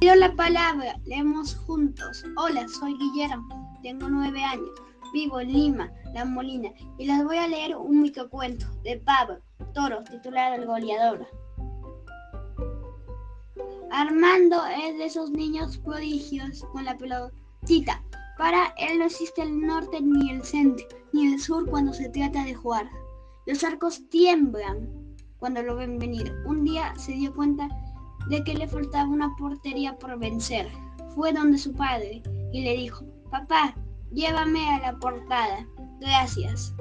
dio la palabra. Leemos juntos. Hola, soy Guillermo. Tengo nueve años. Vivo en Lima, La Molina. Y les voy a leer un microcuento de Pablo Toro, titulado El Goleador. Armando es de esos niños prodigios con la pelotita. Para él no existe el norte ni el centro, ni el sur cuando se trata de jugar. Los arcos tiemblan cuando lo ven venir. Un día se dio cuenta de que le faltaba una portería por vencer. Fue donde su padre y le dijo, papá, llévame a la portada. Gracias.